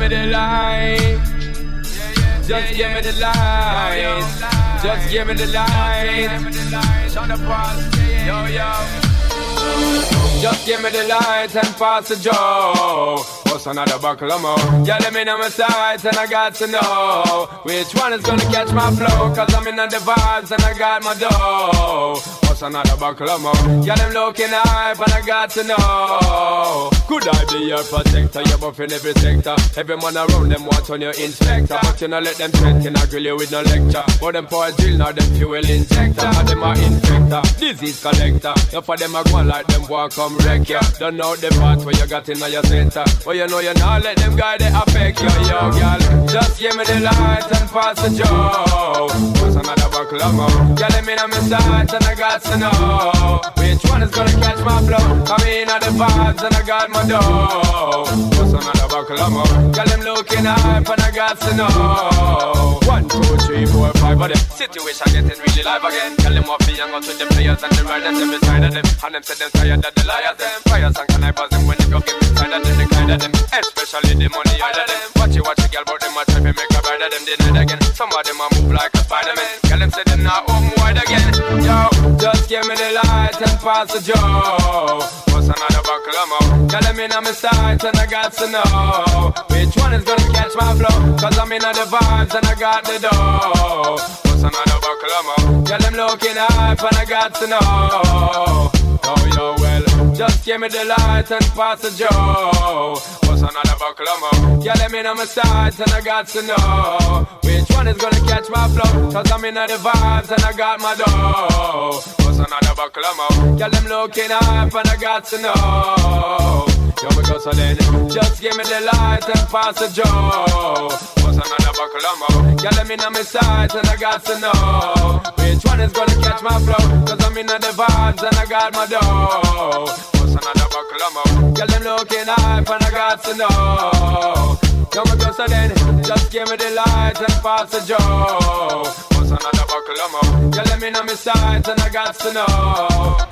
Me the light. Just give me the light. Just give me the light. Yo, yo. Just give me the light and pass the joe. What's another buckle of more? Yeah, let me know my sights and I got to know which one is gonna catch my flow. Cause I'm in the vibes and I got my dough. What's another buckle of more? Yeah, them looking hype and I got to know. Could I be your protector? You're buffing every sector. Every man around them want on your inspector. But you know, let them threat, can I grill you with no lecture. But them a drill, now them fuel injector. Now them are infector, disease collector. You for them a go like them walk come wreck ya. Don't know the part where you got in your center. But you know you not let them guy they affect you, yo, girl. Just give me the light and pass the joe. What's another buckle of more? Girl, me know my sights and I got to know which one is gonna catch my flow. Come in at the vibes and I got my dough. What's another buckle of more? Girl, them looking hype and I got to know. One, two, three, four, five of them. Situation getting really live again. Girl, them want me and go to the players and the riders every side of them. And them say them tired of the liars them. Fires and can I buzz them when they go get inside of them, the kind of them. Especially the money out of them. Watch it, watch it, girl, but them a try to make a brother them deny again. Some of them a move like a Spider-Man. Girl, them say them not home wide again. Yo, just give me the light and pass the joe. What's another buckle of more? Girl, them in on my sights and I got to know which one is gonna catch my flow. Cause I'm in on the vibes and I got the dough. What's another buckle of more? Girl, them looking hype and I got to know. Oh, yo, well, just give me the light and pass the joe. What's another buckle of more? Yeah, let me know my sights and I got to know which one is gonna catch my flow. Cause I'm in the vibes and I got my dough. What's another buckle of more? Yeah, them looking hype and I got to know. Yo, we go so then, just give me the light and pass the joe. More? Yeah, let me know my sights and I got to know which one is gonna catch my flow. Cause I'm in the vibes and I got my dough. What's another more? Girl, them looking hype and I got to know. Go so then, just give me the light and pass the joe. What's another of more? Yeah, let me know my sights and I got to know.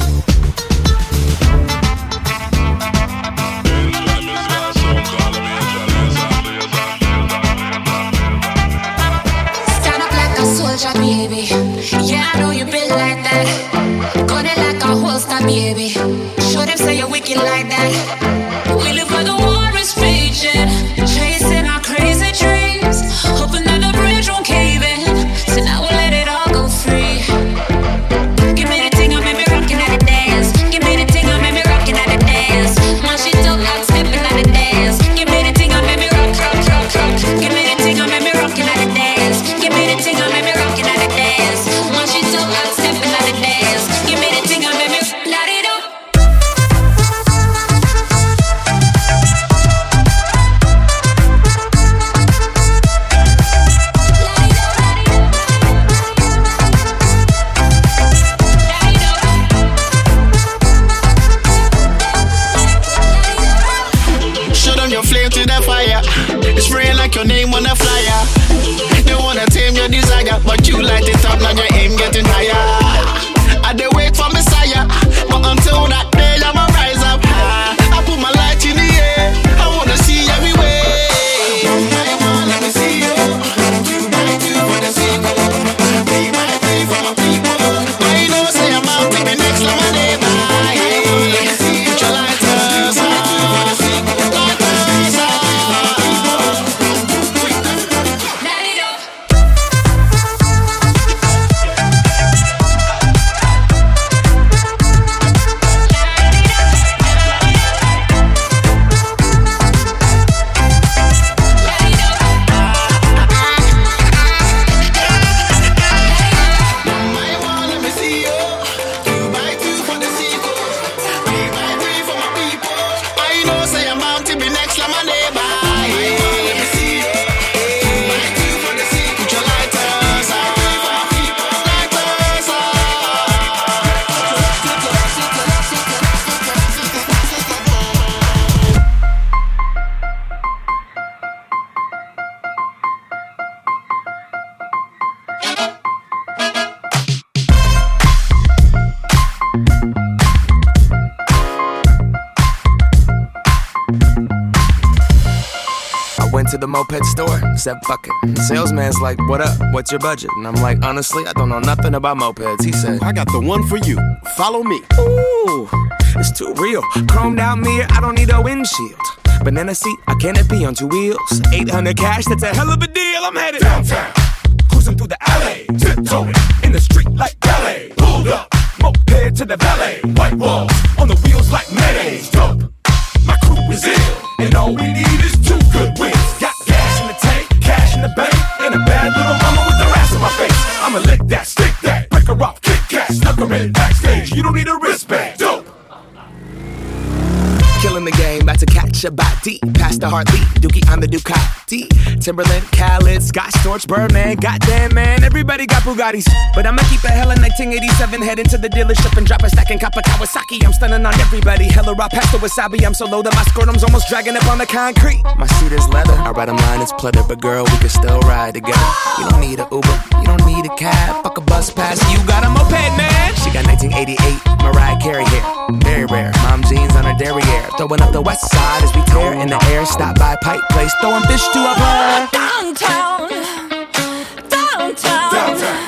Like a soldier, baby. Yeah, I know moped store, said fuck it. salesman's like, what up? What's your budget? And I'm like, honestly, I don't know nothing about mopeds. He said, I got the one for you. Follow me. Ooh, it's too real. Chromed out mirror, I don't need a windshield. Banana seat, I can't be on two wheels. 800 cash, that's a hell of a deal. I'm headed downtown, cruising through the alley, tiptoeing in the street like ballet. Pulled up, moped to the valet. White walls on the wheels like mayonnaise. Dope, in. You don't need a wristband. Dope. Killing the game, about to catch a body. Past the heartbeat, Dookie on the Ducati. Timbaland, Khaled, Scott Storch, Birdman. Goddamn, man, everybody got Bugattis. But I'ma keep a hella 1987. Head into the dealership and drop a stack in Kappa Kawasaki. I'm stunning on everybody. Hella raw past the wasabi. I'm so low that my scrotum's almost dragging up on the concrete. My seat is leather. I ride a line, it's pleather. But girl, we can still ride together. You don't need a Uber, you don't need a cab. Fuck a bus pass, you got a moped, man. She got 1988 Mariah Carey hair. Very rare. Mom jeans on her derriere. Throwing up the west side as we tear in the air. Stop by Pike Place, throwing fish to a bar. Downtown, downtown, downtown, downtown,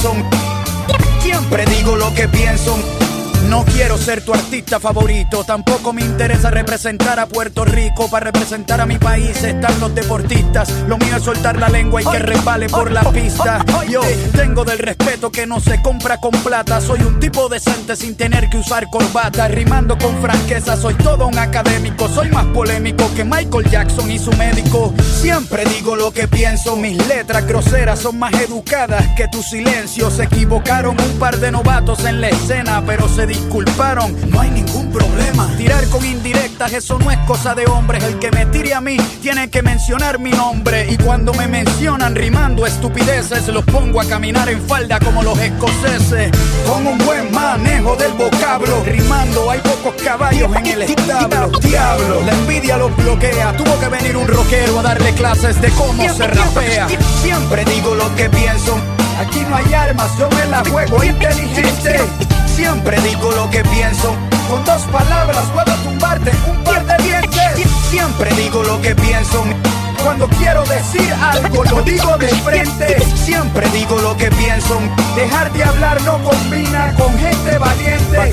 Pienso. Siempre digo lo que pienso. No quiero ser tu artista favorito, tampoco me interesa representar a Puerto Rico. Para representar a mi país están los deportistas. Lo mío es soltar la lengua y que resbale por la pista. Yo tengo del respeto que no se compra con plata. Soy un tipo decente sin tener que usar corbata. Rimando con franqueza, soy todo un académico. Soy más polémico que Michael Jackson y su médico. Siempre digo lo que pienso. Mis letras groseras son más educadas que tu silencio. Se equivocaron un par de novatos en la escena, pero se disculparon. No hay ningún problema. Tirar con indirectas, eso no es cosa de hombres. El que me tire a mí tiene que mencionar mi nombre. Y cuando me mencionan rimando estupideces, los pongo a caminar en falda como los escoceses. Con un buen manejo del vocablo. Rimando, hay pocos caballos en el establo. Diablo, la envidia los bloquea. Tuvo que venir un rockero a darle clases de cómo se rapea. Siempre digo lo que pienso. Aquí no hay armas, yo me la juego inteligente. Siempre digo lo que pienso. Con dos palabras puedo tumbarte un par de dientes. Siempre digo lo que pienso. Cuando quiero decir algo, lo digo de frente. Siempre digo lo que pienso. Dejar de hablar no combina con gente valiente.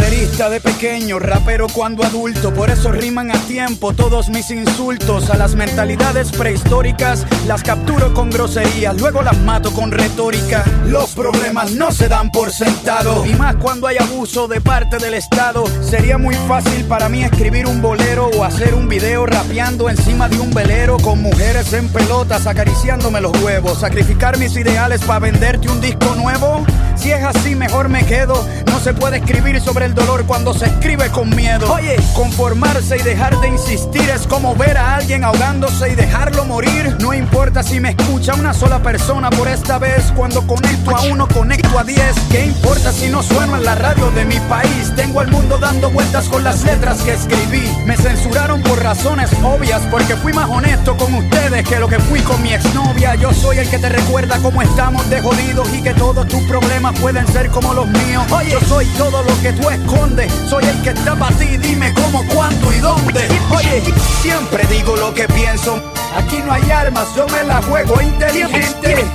De pequeño, rapero cuando adulto. Por eso riman a tiempo todos mis insultos. A las mentalidades prehistóricas las capturo con groserías. Luego las mato con retórica. Los problemas no se dan por sentado. Y más cuando hay abuso de parte del Estado. Sería muy fácil para mí escribir un bolero o hacer un video rapeando encima de un velero con mujeres en pelotas acariciándome los huevos. Sacrificar mis ideales para venderte un disco nuevo. Si es así, mejor me quedo. No se puede escribir sobre el dolor cuando se escribe con miedo. Oye, conformarse y dejar de insistir es como ver a alguien ahogándose y dejarlo morir. No importa si me escucha una sola persona por esta vez. Cuando conecto a uno, conecto a diez. ¿Qué importa si no sueno en la radio de mi país? Tengo al mundo dando vueltas con las letras que escribí. Me censuraron por razones obvias porque fui más honesto con ustedes que lo que fui con mi exnovia. Yo soy el que te recuerda cómo estamos de jodidos y que todos tus problemas pueden ser como los míos. Oye, yo soy todo lo que tú escondes. Soy el que está para ti, dime cómo, cuándo y dónde. Oye, siempre digo lo que pienso. Aquí no hay armas, yo me la juego inteligente.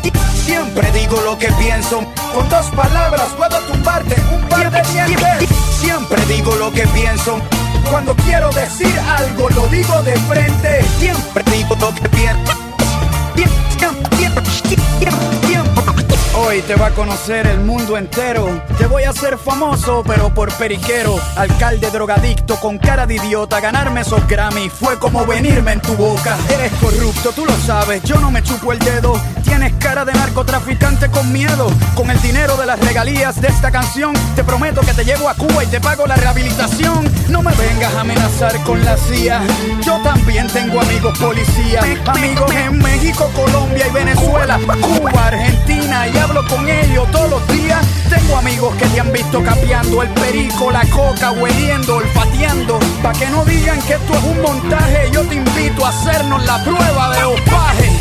Siempre digo lo que pienso. Con dos palabras puedo tumbarte un par de dientes. Siempre digo lo que pienso. Cuando quiero decir algo, lo digo de frente. Siempre digo lo que pienso. Hoy te va a conocer el mundo entero. Te voy a hacer famoso, pero por periquero. Alcalde drogadicto con cara de idiota. Ganarme esos Grammy fue como venirme en tu boca. Eres corrupto, tú lo sabes. Yo no me chupo el dedo. Tienes cara de narcotraficante con miedo. Con el dinero de las regalías de esta canción, te prometo que te llevo a Cuba y te pago la rehabilitación. No me vengas a amenazar con la CIA. Yo también tengo amigos policías. Amigos en México, Colombia y Venezuela. Cuba, Argentina y hablo con ellos todos los días. Tengo amigos que te han visto capeando el perico, la coca, hueliendo, olfateando. Pa' que no digan que esto es un montaje, yo te invito a hacernos la prueba de opaje.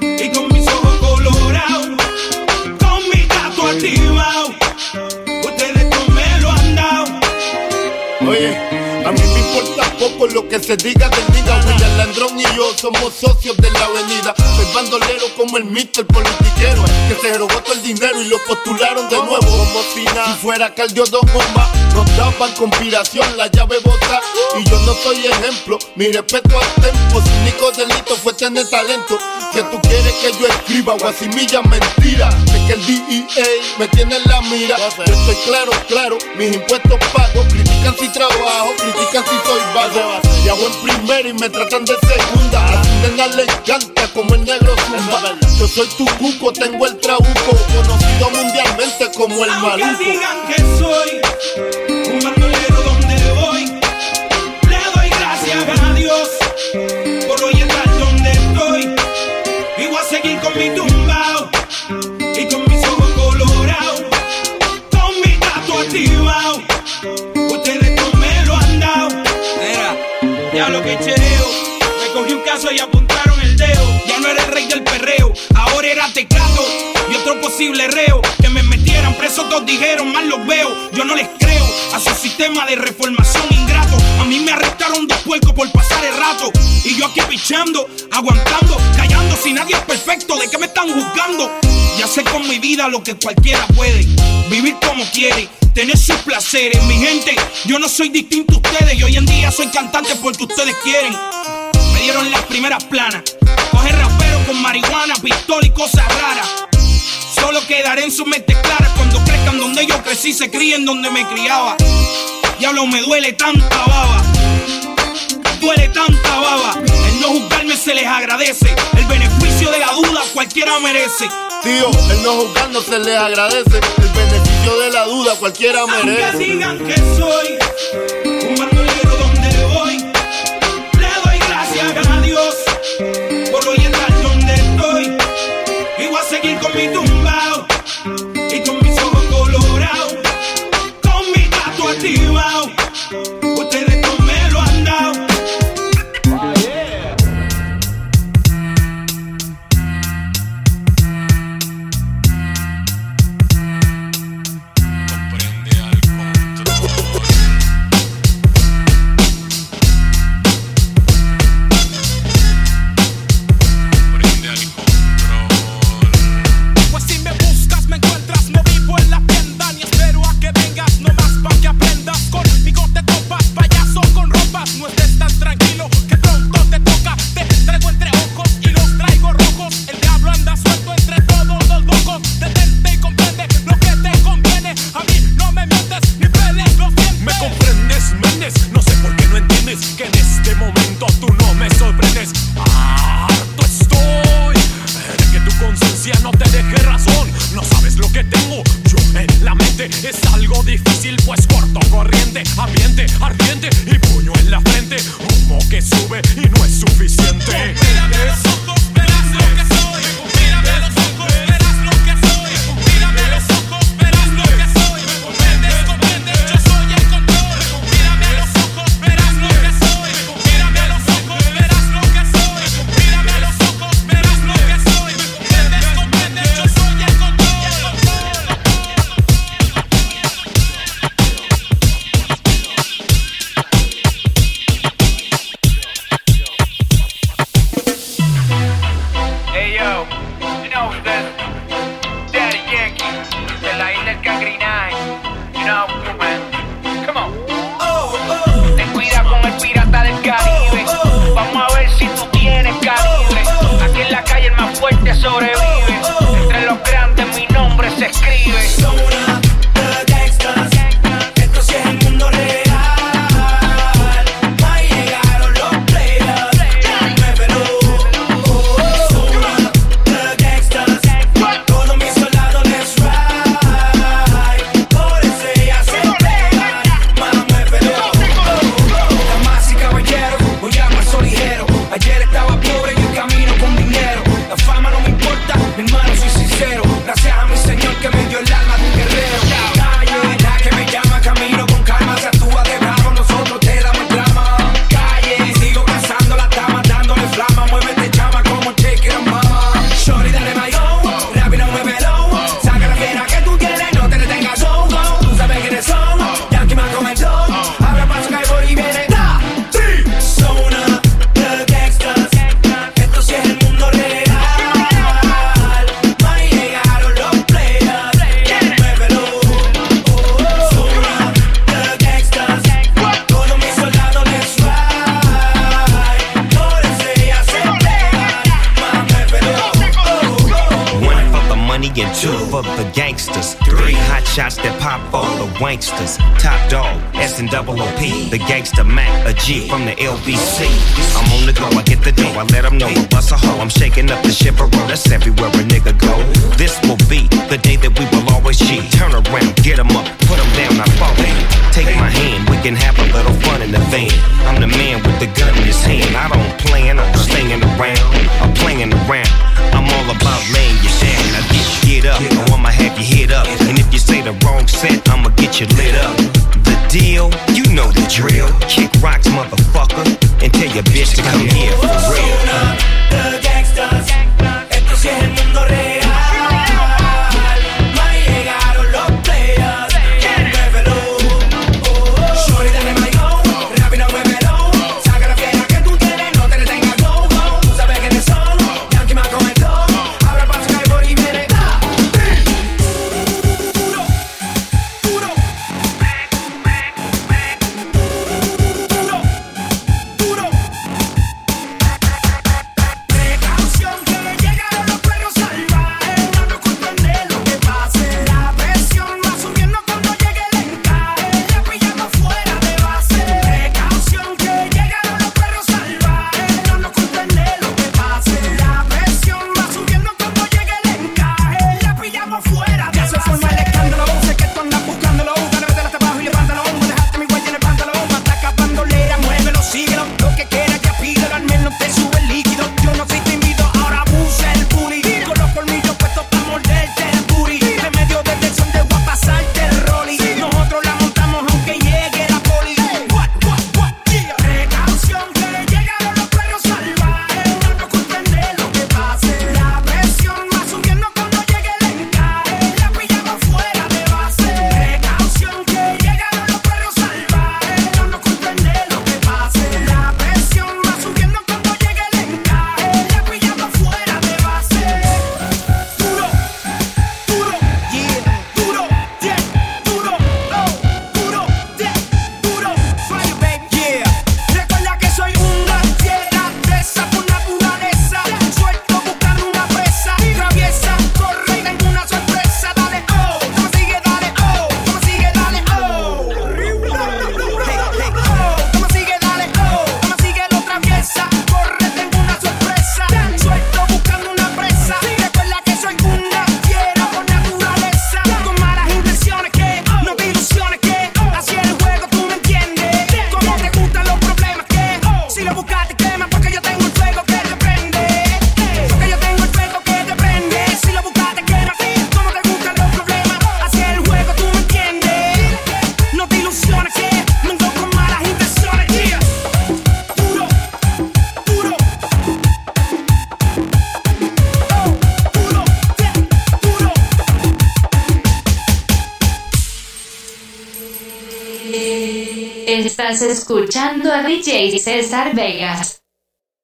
Y con mis ojos colorados, con mi gato activado. Ustedes me lo han dado. Oye, a mí me importa poco lo que se diga del Landrón y yo somos socios de la avenida. Soy bandolero como el Mister politiquero que se robó todo el dinero y lo postularon de nuevo. Como si nada. Fuera Caldio Don Bomba, nos daban conspiración, la llave bota. Y yo no soy ejemplo, mi respeto al tempo. Su único delito fue tener talento. Que tú quieres que yo escriba guasimilla mentira. Que el DEA me tiene en la mira. Yo estoy claro, claro, mis impuestos pago. Critican si trabajo, critican si soy vago. Y hago en primera y me tratan de segunda. A tu nena le encanta como el negro zumba. Yo soy tu cuco, tengo el trabuco. Conocido mundialmente como el Aunque maluco. digan que soy un bandolero donde voy, le doy gracias a Dios que. Me cogí un caso y apuntaron el dedo. Ya no era el rey del perreo, ahora era teclado. Y otro posible reo. Que me metieran preso, todos dijeron, mal los veo. Yo no les creo a su sistema de reformación ingrato. A mí me arrestaron dos puercos por pasar el rato. Y yo aquí pichando, aguantando, callando. Si nadie es perfecto, ¿de qué me están juzgando? Ya sé con mi vida lo que cualquiera puede. Vivir como quiere, tener sus placeres. Mi gente, yo no soy distinto a ustedes. Y hoy en día soy cantante porque ustedes quieren. Me dieron las primeras planas. Coger rapero con marihuana, pistola y cosas raras. Solo quedaré en su mente clara cuando crezcan donde yo crecí, se críen donde me criaba. Diablo, me duele tanta baba. Duele tanta baba. El no juzgarme se les agradece. El beneficio de la duda cualquiera merece. Tío, el no juzgar no se les agradece. El beneficio de la duda cualquiera merece. Aunque digan que soy un algo difícil, pues corto, corriente, ambiente, ardiente y puño en la frente. Humo que sube y no es suficiente. Mírame los ojos, verás lo que all the wanksters. Top dog, S and double OP. The gangster Mac, a G from the LBC. I'm on the go, I get the dough, I let them know. I bust a hoe, I'm shaking up the shipper That's everywhere a nigga go. This will be the day that we will always G. Turn around, get 'em up, put 'em down, I fall in. Take my hand, we can have a little fun in the van. I'm the man with the gun in his hand. I don't plan on staying around. I'm playing around. I'm all about laying you down. Now get, get up, or I'ma have you hit up. And if you say the wrong set, I'ma get you lit up. The deal, you know the drill. Kick rocks, motherfucker, and tell your bitch to come here for real. The gangsters. DJ César Vegas.